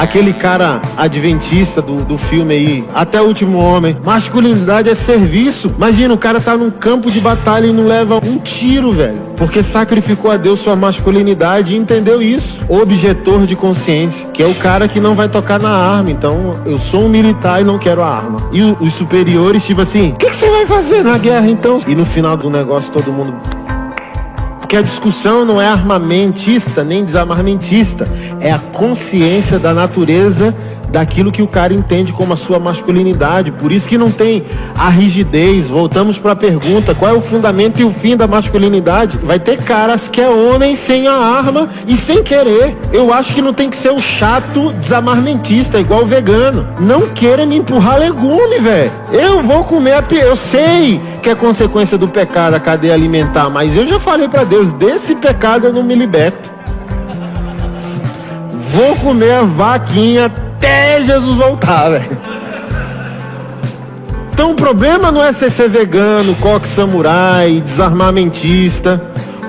aquele cara adventista do, do filme aí, até o último homem. Masculinidade é serviço. Imagina, o cara tá num campo de batalha e não leva um tiro, velho. Porque sacrificou a Deus sua masculinidade e entendeu isso. Objetor de consciência, que é o cara que não vai tocar na arma. Então, eu sou um militar e não quero a arma. E os superiores, tipo assim, o que você vai fazer na guerra então? E no final do negócio todo mundo porque a discussão não é armamentista nem desarmamentista, é a consciência da natureza daquilo que o cara entende como a sua masculinidade. Por isso que não tem a rigidez. Voltamos para a pergunta: qual é o fundamento e o fim da masculinidade? Vai ter caras que é homem sem a arma e sem querer. Eu acho que não tem que ser o chato desamarmentista, igual o vegano. Não queira me empurrar legume, velho. Eu vou comer a Eu sei que é consequência do pecado a cadeia alimentar, mas eu já falei para Deus: desse pecado eu não me liberto. Vou comer a vaquinha até Jesus voltar, velho. Então o problema não é você ser vegano, coque samurai, desarmamentista.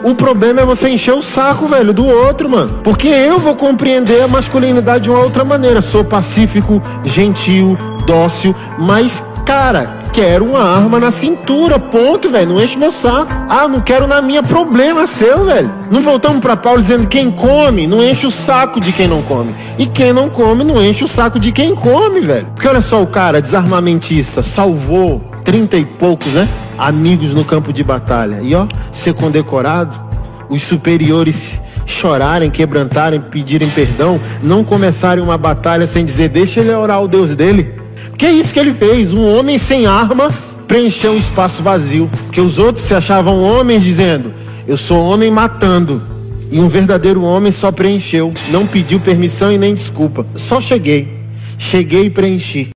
O problema é você encher o saco, velho, do outro, mano. Porque eu vou compreender a masculinidade de uma outra maneira. Sou pacífico, gentil, dócil, mas, cara, quero uma arma na cintura, ponto, velho. Não enche meu saco. Ah, não quero na minha, problema seu, velho. Não voltamos para Paulo dizendo quem come, não enche o saco de quem não come. E quem não come, não enche o saco de quem come, velho. Porque olha só o cara, desarmamentista, salvou trinta e poucos, né? Amigos no campo de batalha. E ó, ser condecorado, os superiores chorarem, quebrantarem, pedirem perdão, não começarem uma batalha sem dizer, deixa ele orar o Deus dele. Que é isso que ele fez? Um homem sem arma preencheu um espaço vazio. Que os outros se achavam homens dizendo: Eu sou homem matando. E um verdadeiro homem só preencheu, não pediu permissão e nem desculpa. Só cheguei. Cheguei e preenchi.